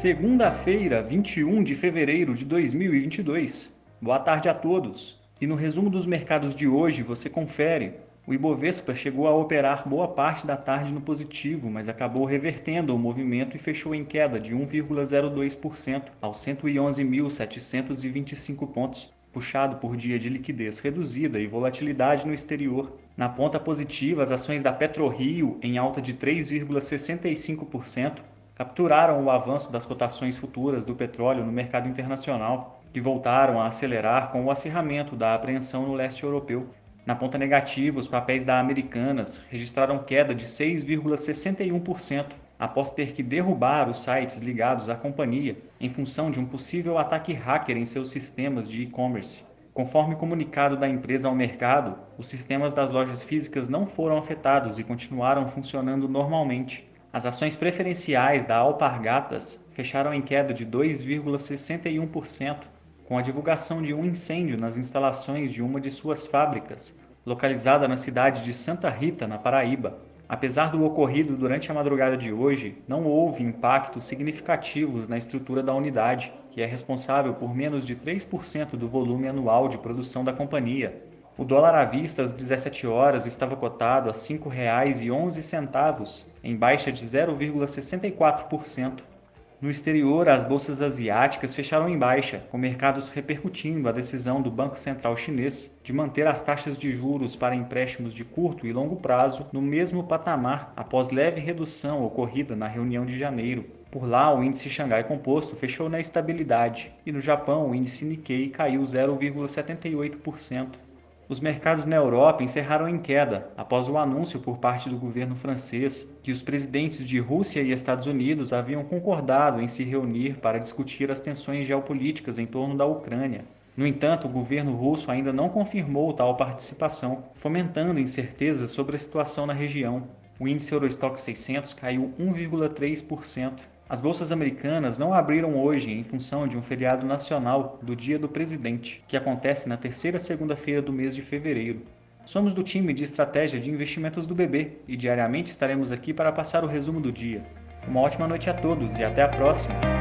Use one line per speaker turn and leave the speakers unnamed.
Segunda-feira, 21 de fevereiro de 2022. Boa tarde a todos. E no resumo dos mercados de hoje você confere. O Ibovespa chegou a operar boa parte da tarde no positivo, mas acabou revertendo o movimento e fechou em queda de 1,02% aos 111.725 pontos, puxado por dia de liquidez reduzida e volatilidade no exterior. Na ponta positiva, as ações da PetroRio, em alta de 3,65%, capturaram o avanço das cotações futuras do petróleo no mercado internacional, que voltaram a acelerar com o acirramento da apreensão no leste europeu. Na ponta negativa, os papéis da Americanas registraram queda de 6,61% após ter que derrubar os sites ligados à companhia em função de um possível ataque hacker em seus sistemas de e-commerce. Conforme comunicado da empresa ao mercado, os sistemas das lojas físicas não foram afetados e continuaram funcionando normalmente. As ações preferenciais da Alpargatas fecharam em queda de 2,61%, com a divulgação de um incêndio nas instalações de uma de suas fábricas, localizada na cidade de Santa Rita, na Paraíba. Apesar do ocorrido durante a madrugada de hoje, não houve impactos significativos na estrutura da unidade, que é responsável por menos de 3% do volume anual de produção da companhia, o dólar à vista às 17 horas estava cotado a R$ 5,11, em baixa de 0,64%. No exterior, as bolsas asiáticas fecharam em baixa, com mercados repercutindo a decisão do Banco Central Chinês de manter as taxas de juros para empréstimos de curto e longo prazo no mesmo patamar após leve redução ocorrida na reunião de janeiro. Por lá, o índice Xangai Composto fechou na estabilidade e no Japão o índice Nikkei caiu 0,78%. Os mercados na Europa encerraram em queda após o anúncio por parte do governo francês que os presidentes de Rússia e Estados Unidos haviam concordado em se reunir para discutir as tensões geopolíticas em torno da Ucrânia. No entanto, o governo russo ainda não confirmou tal participação, fomentando incertezas sobre a situação na região. O índice Eurostock 600 caiu 1,3%. As bolsas americanas não abriram hoje em função de um feriado nacional do Dia do Presidente, que acontece na terceira segunda-feira do mês de fevereiro. Somos do time de estratégia de investimentos do BB e diariamente estaremos aqui para passar o resumo do dia. Uma ótima noite a todos e até a próxima!